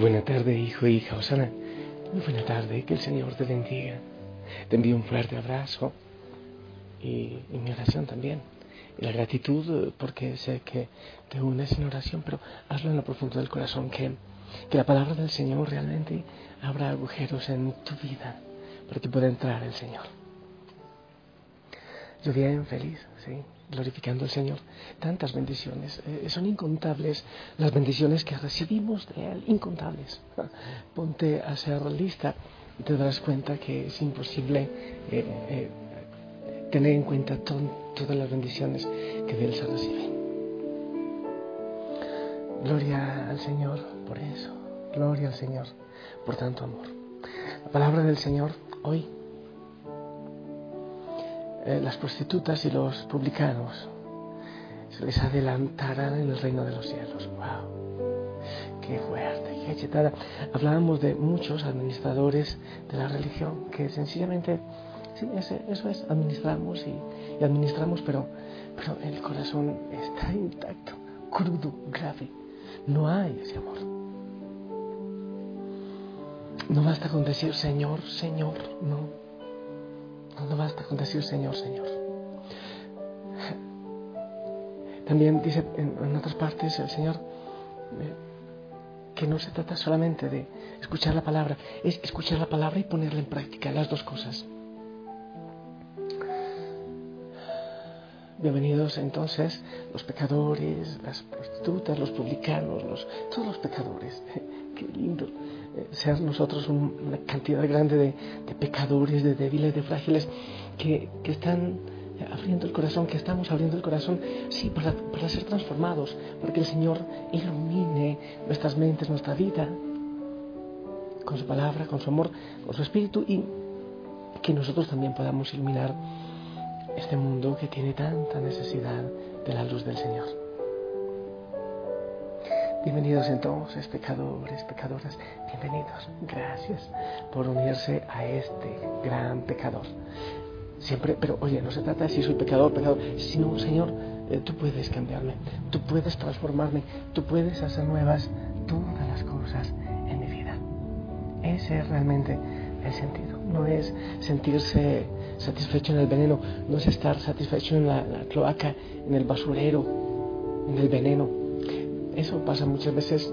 Buena tarde, hijo e hija Osana. Muy buena tarde, que el Señor te bendiga. Te envío un fuerte abrazo y, mi oración también. Y la gratitud porque sé que te unes en oración, pero hazlo en lo profundo del corazón, que, que la palabra del Señor realmente abra agujeros en tu vida para que pueda entrar el Señor. Yo bien feliz, sí, glorificando al Señor. Tantas bendiciones, eh, son incontables las bendiciones que recibimos de Él, incontables. Ponte a hacer lista y te darás cuenta que es imposible eh, eh, tener en cuenta todas las bendiciones que de Él se reciben. Gloria al Señor por eso, gloria al Señor por tanto amor. La palabra del Señor hoy eh, las prostitutas y los publicanos se les adelantarán en el reino de los cielos. ¡Wow! ¡Qué fuerte! ¡Qué chetada! Hablábamos de muchos administradores de la religión que sencillamente, sí, eso es, administramos y, administramos, pero, pero el corazón está intacto, crudo, grave. No hay ese amor. No basta con decir Señor, Señor, no. No basta con decir Señor, Señor. También dice en, otras partes el Señor eh, que no se trata solamente de escuchar la palabra, es escuchar la palabra y ponerla en práctica, las dos cosas. Bienvenidos entonces los pecadores, las prostitutas, los publicanos, los, todos los pecadores. Qué lindo eh, ser nosotros una cantidad grande de, pecadores, de débiles, de frágiles, que, están abriendo el corazón, que estamos abriendo el corazón, sí, para, para ser transformados, para que el Señor ilumine nuestras mentes, nuestra vida, con su palabra, con su amor, con su espíritu y que nosotros también podamos iluminar este mundo que tiene tanta necesidad de la luz del Señor. Bienvenidos entonces, pecadores, pecadoras, bienvenidos. Gracias por unirse a este gran pecador. Siempre, pero oye, no se trata de si soy pecador, pecador, sino, Señor, eh, tú puedes cambiarme, tú puedes transformarme, tú puedes hacer nuevas todas las cosas en mi vida. Ese es realmente el sentido. No es sentirse satisfecho en el veneno, no es estar satisfecho en la cloaca, en el basurero, en el veneno eso pasa muchas veces.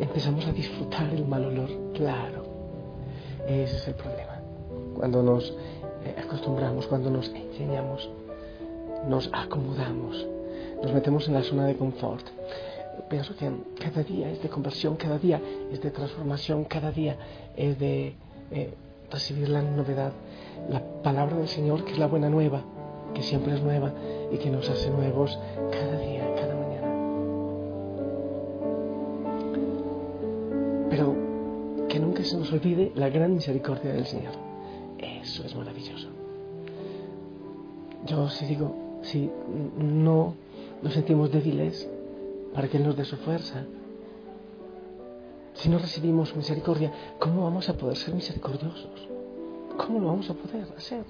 Empezamos a disfrutar el mal olor, claro. Ese es el problema. Cuando nos eh, acostumbramos, cuando nos enseñamos, nos acomodamos, nos metemos en la zona de confort. Pienso que cada día es de conversión, cada día es de transformación, cada día es de eh, recibir la novedad, la palabra del Señor, que es la buena nueva, que siempre es nueva y que nos hace nuevos cada día. se nos olvide la gran misericordia del Señor. Eso es maravilloso. Yo si digo, si no nos sentimos débiles, para que Él nos dé su fuerza, si no recibimos misericordia, ¿cómo vamos a poder ser misericordiosos? ¿Cómo lo vamos a poder hacer?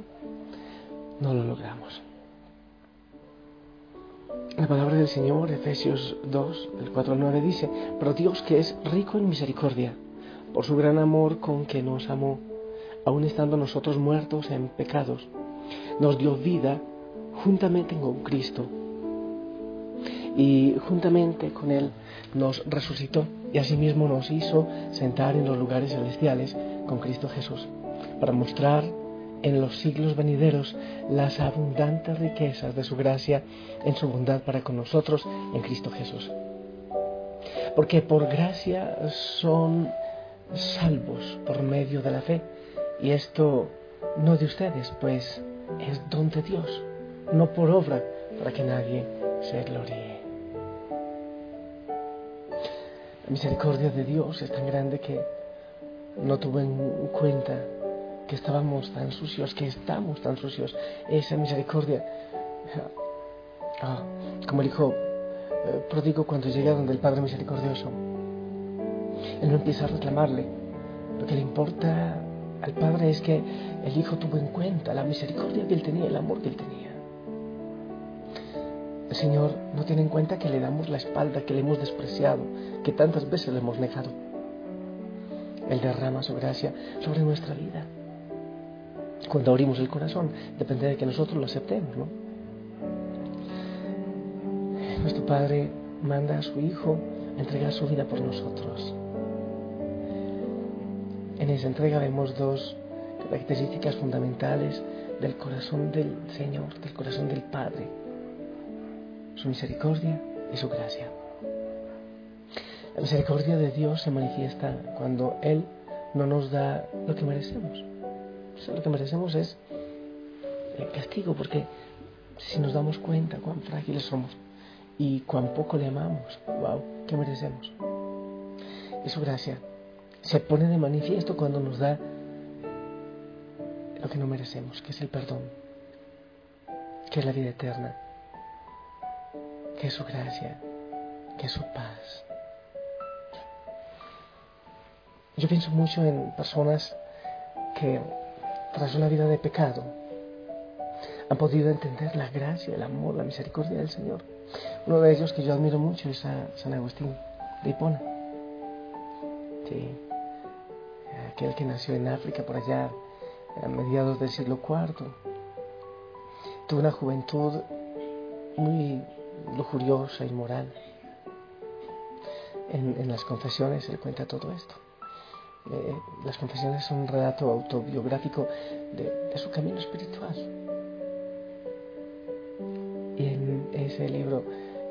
No lo logramos. La palabra del Señor, Efesios 2, del 4 al 9, dice, pero Dios que es rico en misericordia, por su gran amor con que nos amó, aun estando nosotros muertos en pecados, nos dio vida juntamente con Cristo y juntamente con Él nos resucitó y asimismo nos hizo sentar en los lugares celestiales con Cristo Jesús para mostrar en los siglos venideros las abundantes riquezas de su gracia en su bondad para con nosotros en Cristo Jesús. Porque por gracia son salvos por medio de la fe y esto no de ustedes, pues es don de Dios, no por obra para que nadie se gloríe. La misericordia de Dios es tan grande que no tuve en cuenta que estábamos tan sucios, que estamos tan sucios. Esa misericordia, ah, como el hijo eh, prodigo cuando llega donde el Padre misericordioso, él no empieza a reclamarle. Lo que le importa al Padre es que el Hijo tuvo en cuenta la misericordia que él tenía, el amor que él tenía. El Señor no tiene en cuenta que le damos la espalda, que le hemos despreciado, que tantas veces le hemos negado. Él derrama su gracia sobre nuestra vida. Cuando abrimos el corazón, depende de que nosotros lo aceptemos, ¿no? Nuestro Padre manda a su Hijo a entregar su vida por nosotros. En esa entrega vemos dos características fundamentales del corazón del Señor, del corazón del Padre. Su misericordia y su gracia. La misericordia de Dios se manifiesta cuando Él no nos da lo que merecemos. lo que merecemos es el castigo, porque si nos damos cuenta cuán frágiles somos y cuán poco le amamos, wow, ¿qué merecemos? Y su gracia se pone de manifiesto cuando nos da lo que no merecemos, que es el perdón, que es la vida eterna, que es su gracia, que es su paz. Yo pienso mucho en personas que tras una vida de pecado han podido entender la gracia, el amor, la misericordia del Señor. Uno de ellos que yo admiro mucho es a San Agustín de Hipona. Sí, aquel que nació en África por allá a mediados del siglo IV. Tuvo una juventud muy lujuriosa y moral. En, las confesiones él cuenta todo esto. Eh, las confesiones son un relato autobiográfico de, su camino espiritual. Y en ese libro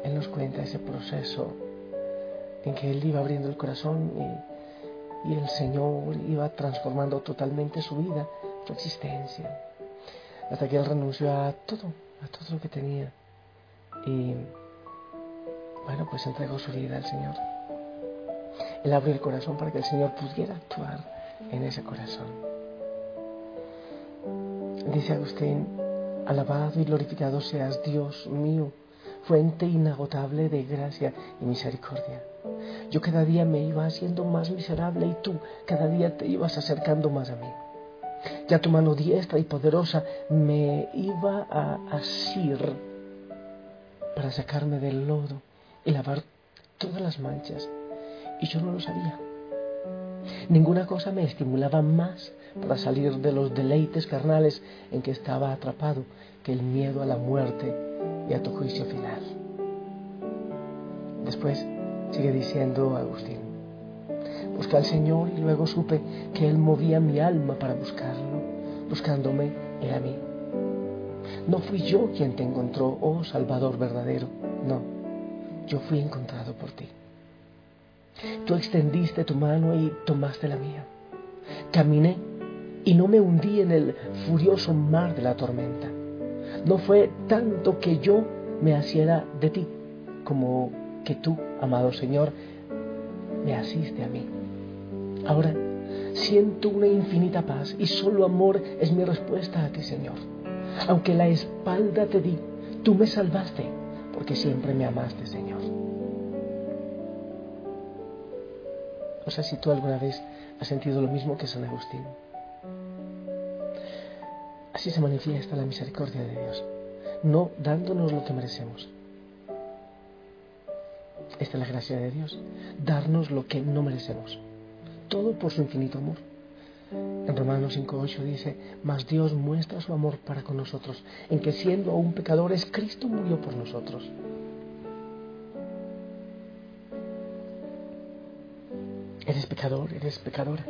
él nos cuenta ese proceso en que él iba abriendo el corazón y, y el Señor iba transformando totalmente su vida, su existencia, hasta que él renunció a todo, a todo lo que tenía. Y bueno, pues entregó su vida al Señor. Él abrió el corazón para que el Señor pudiera actuar en ese corazón. Dice Agustín, alabado y glorificado seas Dios mío, fuente inagotable de gracia y misericordia. Yo cada día me iba haciendo más miserable y tú cada día te ibas acercando más a mí. Ya tu mano diestra y poderosa me iba a asir para sacarme del lodo y lavar todas las manchas. Y yo no lo sabía. Ninguna cosa me estimulaba más para salir de los deleites carnales en que estaba atrapado que el miedo a la muerte y a tu juicio final. Después sigue diciendo Agustín, busqué al Señor y luego supe que Él movía mi alma para buscarlo, buscándome era a mí. No fui yo quien te encontró, oh Salvador verdadero, no, yo fui encontrado por ti. Tú extendiste tu mano y tomaste la mía. Caminé y no me hundí en el furioso mar de la tormenta. No fue tanto que yo me asiera de ti, como que tú, amado Señor, me asiste a mí. Ahora siento una infinita paz y solo amor es mi respuesta a ti, Señor. Aunque la espalda te di, tú me salvaste, porque siempre me amaste, Señor. No sé si tú alguna vez has sentido lo mismo que San Agustín. Así se manifiesta la misericordia de Dios, no dándonos lo que merecemos. Esta es la gracia de Dios, darnos lo que no merecemos. Todo por su infinito amor. En Romanos 5.8 dice, mas Dios muestra su amor para con nosotros, en que siendo aún pecadores, Cristo murió por nosotros. Eres pecador, eres pecadora.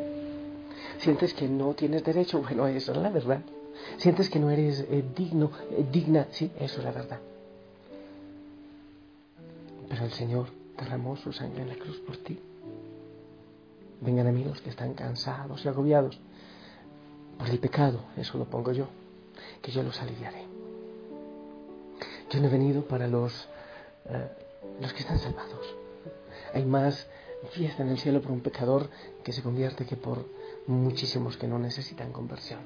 Sientes que no tienes derecho, bueno, eso es la verdad. Sientes que no eres eh, digno, eh, digna, sí, eso es la verdad. Pero el Señor derramó su sangre en la cruz por ti. Vengan amigos que están cansados y agobiados por el pecado, eso lo pongo yo, que yo los aliviaré. Yo no he venido para los, eh, los que están salvados. Hay más fiesta en el cielo por un pecador que se convierte que por muchísimos que no necesitan conversión.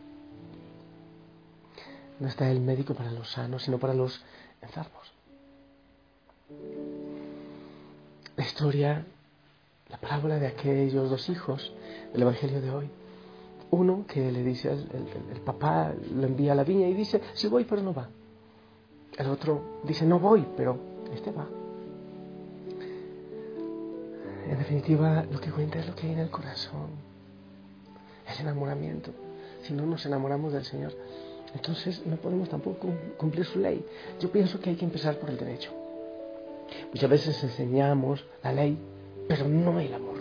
No está el médico para los sanos, sino para los enfermos. La historia, la parábola de aquellos dos hijos del Evangelio de hoy. Uno que le dice, el, el papá lo envía a la viña y dice, sí voy, pero no va. El otro dice, no voy, pero este va. En definitiva, lo que cuenta es lo que hay en el corazón, el enamoramiento. Si no nos enamoramos del Señor, entonces no podemos tampoco cumplir su ley. Yo pienso que hay que empezar por el derecho. Muchas veces enseñamos la ley, pero no el amor.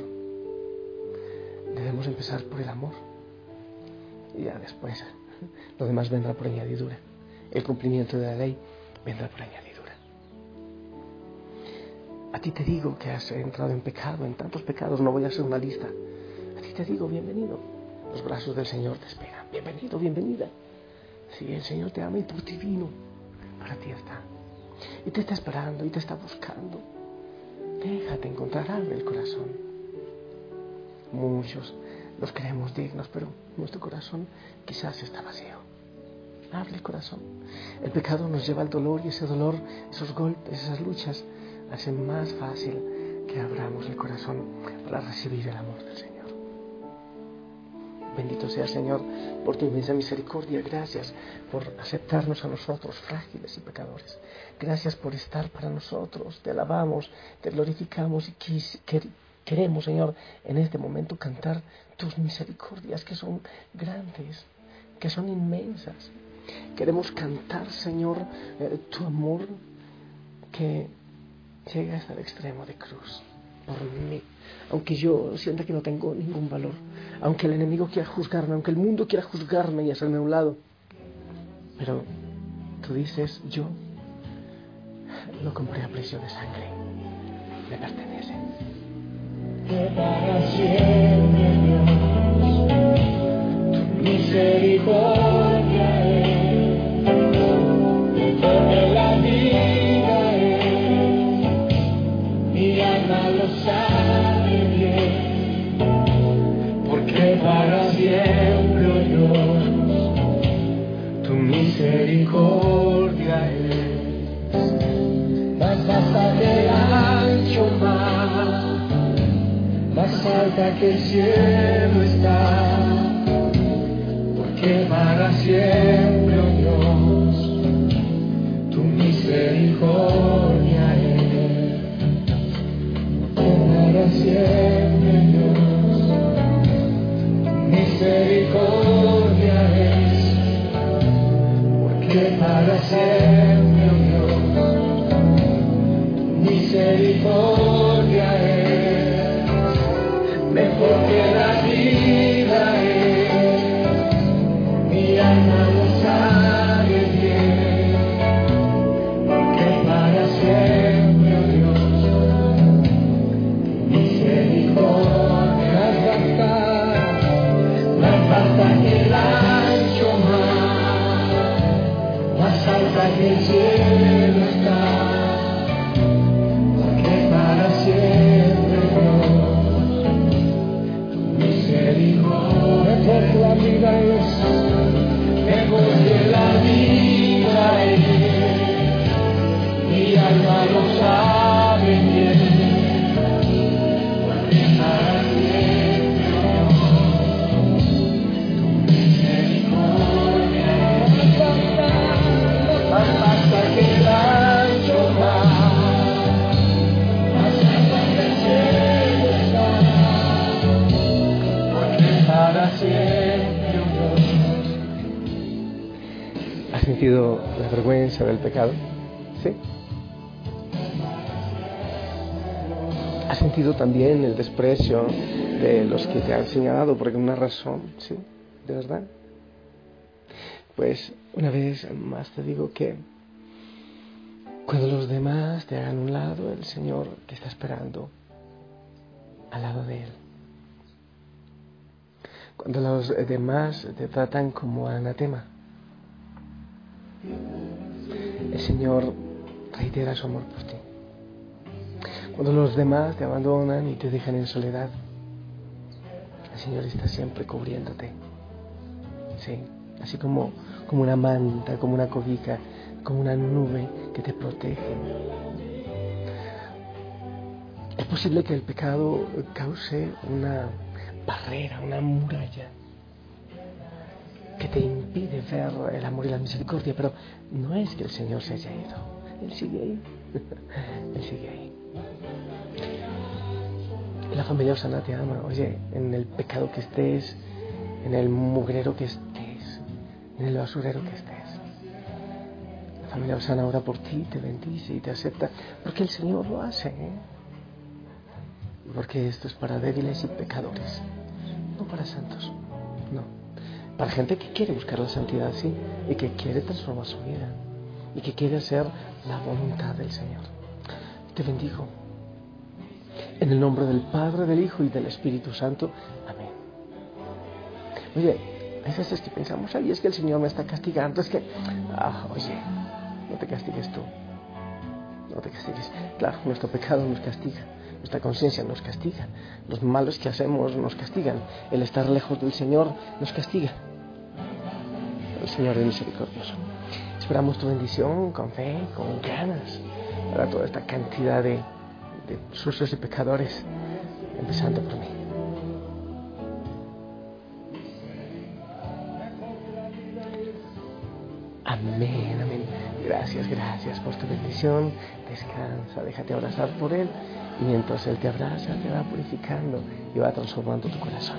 Debemos empezar por el amor. Y ya después, lo demás vendrá por añadidura. El cumplimiento de la ley vendrá por añadidura. A ti te digo que has entrado en pecado, en tantos pecados, no voy a hacer una lista. A ti te digo, bienvenido. Los brazos del Señor te esperan. Bienvenido, bienvenida. Si el Señor te ama y por ti vino, para ti está. Y te está esperando y te está buscando. Déjate encontrar algo el corazón. Muchos los creemos dignos, pero nuestro corazón quizás está vacío. Abre el corazón. El pecado nos lleva al dolor y ese dolor, esos golpes, esas luchas, hacen más fácil que abramos el corazón para recibir el amor del Señor. Bendito sea Señor por tu inmensa misericordia. Gracias por aceptarnos a nosotros, frágiles y pecadores. Gracias por estar para nosotros. Te alabamos, te glorificamos y queremos, Señor, en este momento cantar tus misericordias que son grandes, que son inmensas. Queremos cantar, Señor, eh, tu amor que llega hasta el extremo de cruz por mí, aunque yo sienta que no tengo ningún valor, aunque el enemigo quiera juzgarme, aunque el mundo quiera juzgarme y hacerme a un lado, pero tú dices, yo lo compré a precio de sangre, me pertenece. Que para siempre Dios, tu misericordia que el cielo está, porque para siempre, oh Dios, tu misericordia es, para siempre, Dios misericordia es, porque para siempre, del pecado? Sí. ¿Has sentido también el desprecio de los que te han señalado por alguna razón? Sí, de verdad. Pues una vez más te digo que cuando los demás te hagan un lado, el Señor te está esperando al lado de Él. Cuando los demás te tratan como anatema, el Señor reitera su amor por ti. Cuando los demás te abandonan y te dejan en soledad, el Señor está siempre cubriéndote. Sí, así como, como una manta, como una cobija, como una nube que te protege. Es posible que el pecado cause una barrera, una muralla te impide ver el amor y la misericordia, pero no es que el Señor se haya ido, Él sigue ahí, Él sigue ahí. La familia Osana te ama, oye, en el pecado que estés, en el mugrero que estés, en el basurero que estés. La familia Osana ora por ti, te bendice y te acepta, porque el Señor lo hace, ¿eh? Porque esto es para débiles y pecadores, no para santos, no para gente que quiere buscar la santidad, sí, y que quiere transformar su vida, y que quiere hacer la voluntad del Señor. Te bendigo. En el nombre del Padre, del Hijo y del Espíritu Santo. Amén. Oye, hay veces que pensamos, ay, es que el Señor me está castigando, es que, ah, oye, no te castigues tú. No te castigues. Claro, nuestro pecado nos castiga. Nuestra conciencia nos castiga. Los malos que hacemos nos castigan. El estar lejos del Señor nos castiga Señor es misericordioso. Esperamos tu bendición con fe, con ganas, para toda esta cantidad de, de sucios y pecadores, empezando por mí. Amén, amén. Gracias, gracias por tu bendición. Descansa, déjate abrazar por Él. Y mientras Él te abraza, te va purificando y va transformando tu corazón.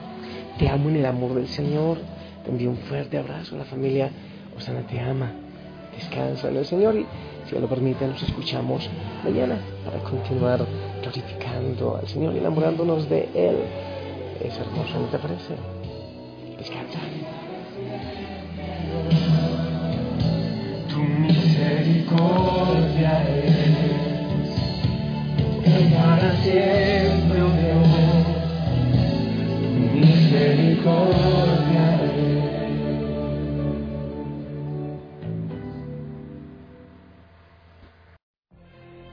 Te amo en el amor del Señor. Te envío un fuerte abrazo. La familia Osana te ama. Descansa en el Señor y si lo permite nos escuchamos mañana para continuar glorificando al Señor y enamorándonos de Él. Es hermoso, ¿no te parece? Descansa. Tu misericordia es, para siempre, oh Dios, misericordia